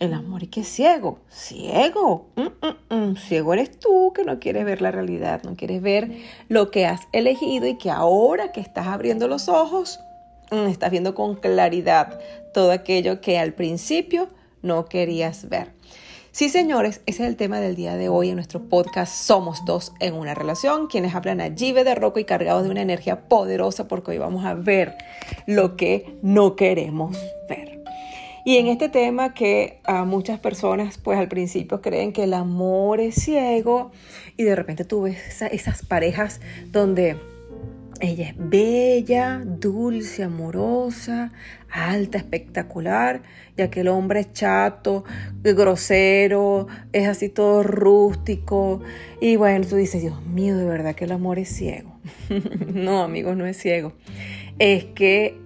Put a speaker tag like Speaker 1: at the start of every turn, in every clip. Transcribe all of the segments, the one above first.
Speaker 1: El amor y que ciego, ciego, mm, mm, mm. ciego eres tú que no quieres ver la realidad, no quieres ver lo que has elegido y que ahora que estás abriendo los ojos, estás viendo con claridad todo aquello que al principio no querías ver. Sí, señores, ese es el tema del día de hoy en nuestro podcast Somos dos en una relación, quienes hablan allí de roco y cargados de una energía poderosa porque hoy vamos a ver lo que no queremos ver. Y en este tema que a muchas personas pues al principio creen que el amor es ciego y de repente tú ves esas parejas donde ella es bella, dulce, amorosa, alta, espectacular, y aquel hombre es chato, grosero, es así todo rústico. Y bueno, tú dices, Dios mío, de verdad que el amor es ciego. no, amigos, no es ciego. Es que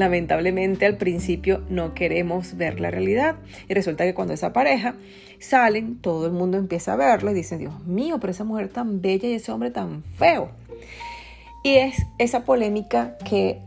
Speaker 1: lamentablemente al principio no queremos ver la realidad. Y resulta que cuando esa pareja salen, todo el mundo empieza a verlo y dice, Dios mío, pero esa mujer tan bella y ese hombre tan feo. Y es esa polémica que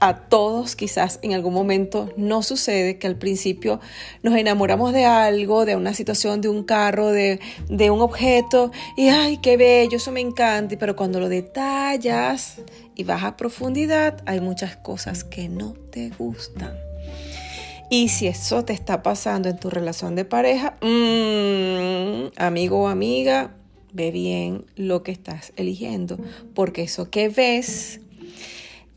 Speaker 1: a todos quizás en algún momento no sucede que al principio nos enamoramos de algo, de una situación, de un carro, de, de un objeto y ay, qué bello, eso me encanta, pero cuando lo detallas y vas a profundidad hay muchas cosas que no te gustan. Y si eso te está pasando en tu relación de pareja, mm, amigo o amiga, ve bien lo que estás eligiendo, porque eso que ves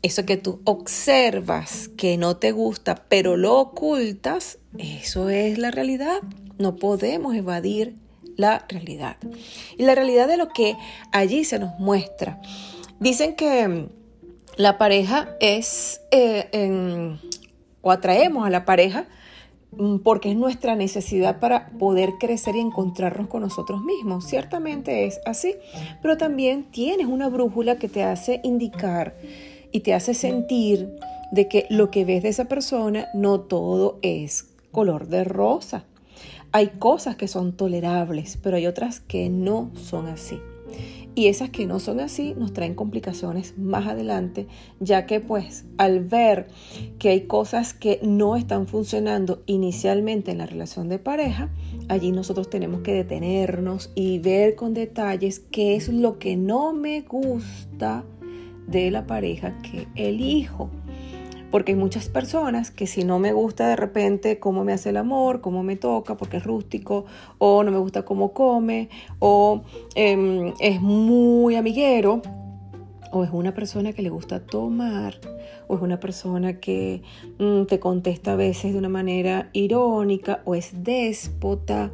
Speaker 1: eso que tú observas que no te gusta, pero lo ocultas, eso es la realidad. No podemos evadir la realidad. Y la realidad de lo que allí se nos muestra. Dicen que mm, la pareja es, eh, o atraemos a la pareja mm, porque es nuestra necesidad para poder crecer y encontrarnos con nosotros mismos. Ciertamente es así, pero también tienes una brújula que te hace indicar y te hace sentir de que lo que ves de esa persona no todo es color de rosa. Hay cosas que son tolerables, pero hay otras que no son así. Y esas que no son así nos traen complicaciones más adelante, ya que pues al ver que hay cosas que no están funcionando inicialmente en la relación de pareja, allí nosotros tenemos que detenernos y ver con detalles qué es lo que no me gusta de la pareja que elijo. Porque hay muchas personas que si no me gusta de repente cómo me hace el amor, cómo me toca, porque es rústico, o no me gusta cómo come, o em, es muy amiguero, o es una persona que le gusta tomar, o es una persona que mm, te contesta a veces de una manera irónica, o es déspota,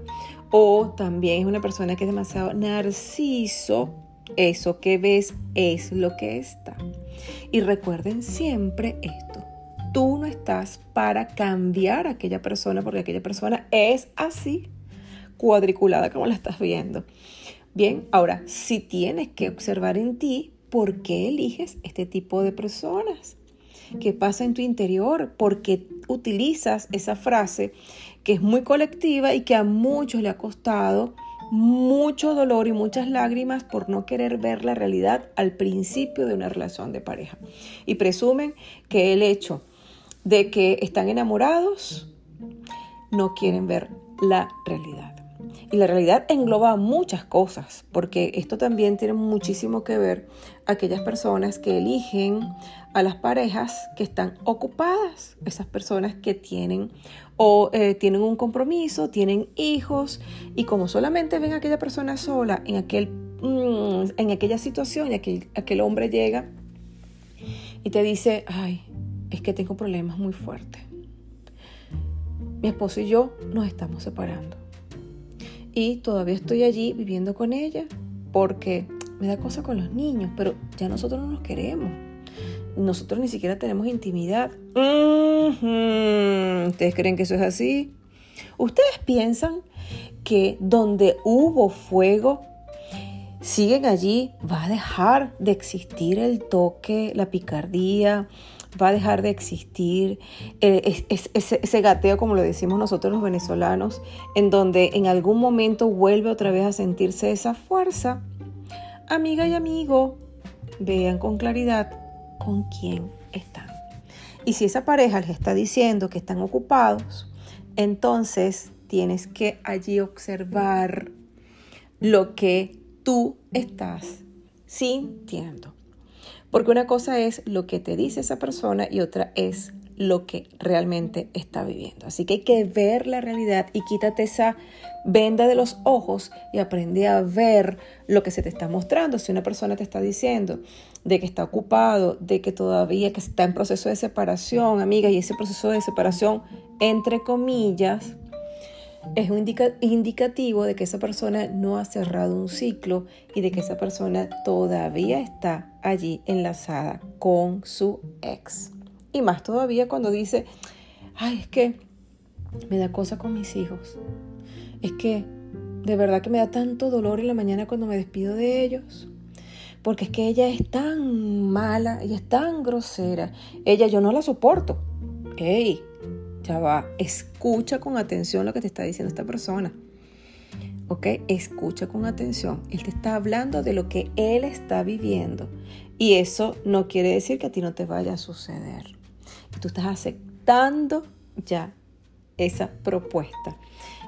Speaker 1: o también es una persona que es demasiado narciso, eso que ves es lo que está. Y recuerden siempre esto. Tú no estás para cambiar a aquella persona porque aquella persona es así, cuadriculada como la estás viendo. Bien, ahora, si tienes que observar en ti por qué eliges este tipo de personas. ¿Qué pasa en tu interior? ¿Por qué utilizas esa frase que es muy colectiva y que a muchos le ha costado mucho dolor y muchas lágrimas por no querer ver la realidad al principio de una relación de pareja. Y presumen que el hecho de que están enamorados no quieren ver la realidad. Y la realidad engloba muchas cosas, porque esto también tiene muchísimo que ver aquellas personas que eligen a las parejas que están ocupadas, esas personas que tienen o eh, tienen un compromiso, tienen hijos y como solamente ven a aquella persona sola en, aquel, mm, en aquella situación y aquel, aquel hombre llega y te dice, ay, es que tengo problemas muy fuertes. Mi esposo y yo nos estamos separando y todavía estoy allí viviendo con ella porque me da cosa con los niños, pero ya nosotros no nos queremos nosotros ni siquiera tenemos intimidad. ¿Ustedes creen que eso es así? ¿Ustedes piensan que donde hubo fuego, siguen allí? ¿Va a dejar de existir el toque, la picardía? ¿Va a dejar de existir eh, ese gateo, como lo decimos nosotros los venezolanos, en donde en algún momento vuelve otra vez a sentirse esa fuerza? Amiga y amigo, vean con claridad con quién están. Y si esa pareja les está diciendo que están ocupados, entonces tienes que allí observar lo que tú estás sintiendo. Porque una cosa es lo que te dice esa persona y otra es lo que realmente está viviendo. Así que hay que ver la realidad y quítate esa venda de los ojos y aprende a ver lo que se te está mostrando. Si una persona te está diciendo de que está ocupado, de que todavía que está en proceso de separación, amiga, y ese proceso de separación, entre comillas, es un indicativo de que esa persona no ha cerrado un ciclo y de que esa persona todavía está allí enlazada con su ex. Y más todavía cuando dice, ay, es que me da cosa con mis hijos. Es que de verdad que me da tanto dolor en la mañana cuando me despido de ellos. Porque es que ella es tan mala, ella es tan grosera. Ella yo no la soporto. Ey, ya va, escucha con atención lo que te está diciendo esta persona. ¿Ok? Escucha con atención. Él te está hablando de lo que él está viviendo. Y eso no quiere decir que a ti no te vaya a suceder. Tú estás aceptando ya esa propuesta.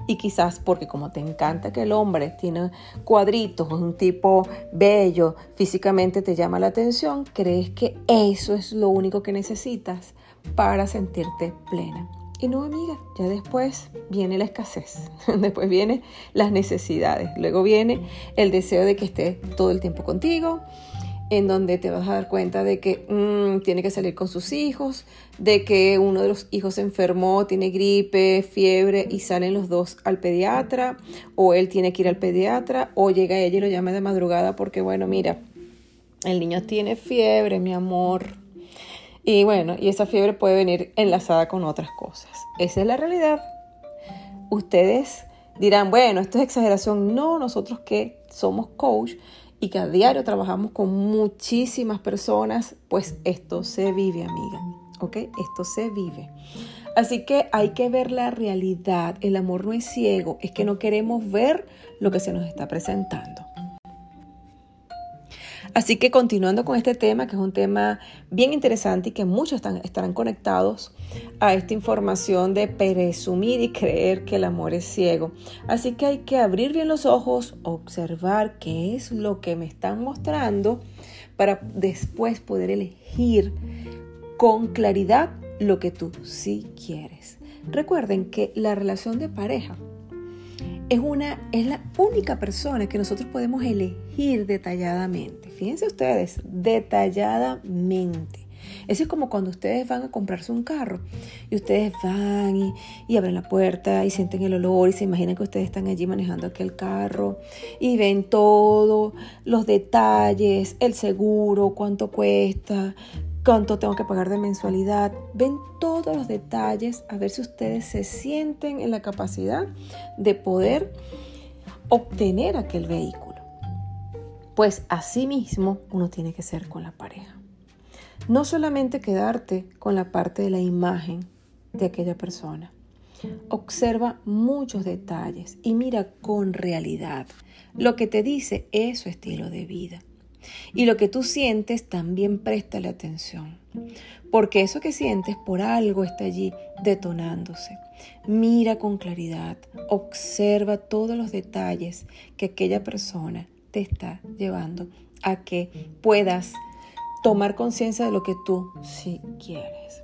Speaker 1: Y quizás porque como te encanta que el hombre tiene cuadritos, es un tipo bello, físicamente te llama la atención, crees que eso es lo único que necesitas para sentirte plena. Y no, amiga, ya después viene la escasez, después vienen las necesidades, luego viene el deseo de que esté todo el tiempo contigo, en donde te vas a dar cuenta de que mm, tiene que salir con sus hijos, de que uno de los hijos se enfermó, tiene gripe, fiebre y salen los dos al pediatra, o él tiene que ir al pediatra, o llega ella y lo llama de madrugada porque, bueno, mira, el niño tiene fiebre, mi amor, y bueno, y esa fiebre puede venir enlazada con otras cosas. Esa es la realidad. Ustedes dirán, bueno, esto es exageración. No, nosotros que somos coach y que a diario trabajamos con muchísimas personas, pues esto se vive, amiga. ¿Ok? Esto se vive. Así que hay que ver la realidad. El amor no es ciego, es que no queremos ver lo que se nos está presentando. Así que continuando con este tema, que es un tema bien interesante y que muchos están, estarán conectados a esta información de presumir y creer que el amor es ciego. Así que hay que abrir bien los ojos, observar qué es lo que me están mostrando para después poder elegir con claridad lo que tú sí quieres. Recuerden que la relación de pareja es, una, es la única persona que nosotros podemos elegir detalladamente. Fíjense ustedes, detalladamente. Eso es como cuando ustedes van a comprarse un carro y ustedes van y, abren la puerta y sienten el olor y se imaginan que ustedes están allí manejando aquel carro y ven todos los detalles, el seguro, cuánto cuesta, cuánto tengo que pagar de mensualidad. Ven todos los detalles a ver si ustedes se sienten en la capacidad de poder obtener aquel vehículo. Pues así mismo uno tiene que ser con la pareja. No solamente quedarte con la parte de la imagen de aquella persona. Observa muchos detalles y mira con realidad lo que te dice es su estilo de vida. Y lo que tú sientes también préstale atención, porque eso que sientes por algo está allí detonándose. Mira con claridad, observa todos los detalles que aquella persona te está llevando a que puedas tomar conciencia de lo que tú sí quieres.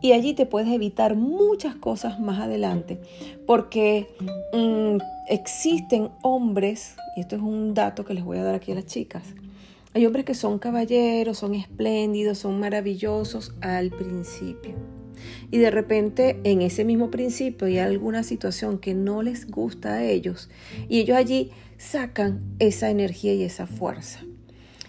Speaker 1: Y allí te puedes evitar muchas cosas más adelante, porque mm, existen hombres, y esto es un dato que les voy a dar aquí a las chicas, hay hombres que son caballeros, son espléndidos, son maravillosos al principio. Y de repente en ese mismo principio hay alguna situación que no les gusta a ellos y ellos allí sacan esa energía y esa fuerza.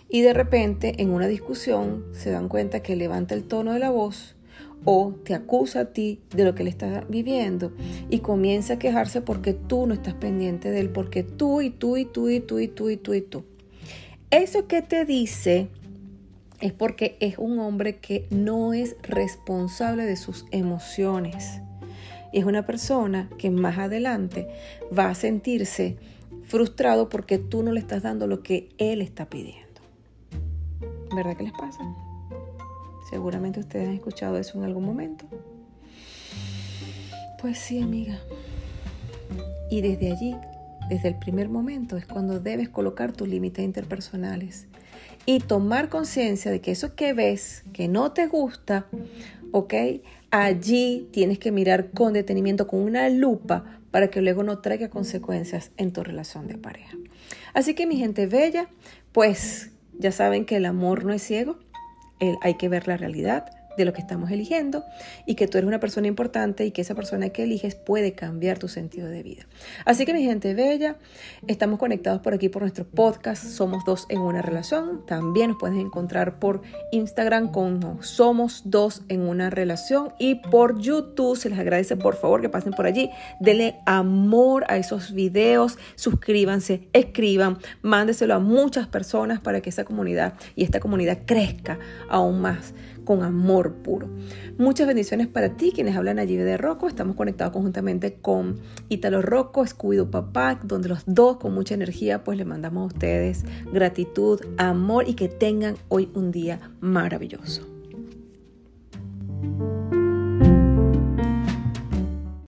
Speaker 1: Y de repente en una discusión se dan cuenta que levanta el tono de la voz o te acusa a ti de lo que le está viviendo y comienza a quejarse porque tú no estás pendiente de él, porque tú y tú y tú y tú y tú y tú y tú. Eso que te dice es porque es un hombre que no es responsable de sus emociones. Es una persona que más adelante va a sentirse frustrado porque tú no le estás dando lo que él está pidiendo. ¿Verdad que les pasa? Seguramente ustedes han escuchado eso en algún momento. Pues sí, amiga. Y desde allí, desde el primer momento, es cuando debes colocar tus límites interpersonales y tomar conciencia de que eso que ves, que no te gusta, ¿ok? Allí tienes que mirar con detenimiento, con una lupa, para que luego no traiga consecuencias en tu relación de pareja. Así que mi gente bella, pues ya saben que el amor no es ciego, hay que ver la realidad, de lo que estamos eligiendo y que tú eres una persona importante y que esa persona que eliges puede cambiar tu sentido de vida. Así que mi gente bella, estamos conectados por aquí por nuestro podcast Somos dos en una relación. También nos puedes encontrar por Instagram con Somos dos en una relación y por YouTube. Se les agradece por favor que pasen por allí. Denle amor a esos videos, suscríbanse, escriban, mándeselo a muchas personas para que esa comunidad y esta comunidad crezca aún más con amor puro. Muchas bendiciones para ti, quienes hablan allí de Rocco. Estamos conectados conjuntamente con Italo Rocco, Escudo Papá, donde los dos con mucha energía pues le mandamos a ustedes gratitud, amor y que tengan hoy un día maravilloso.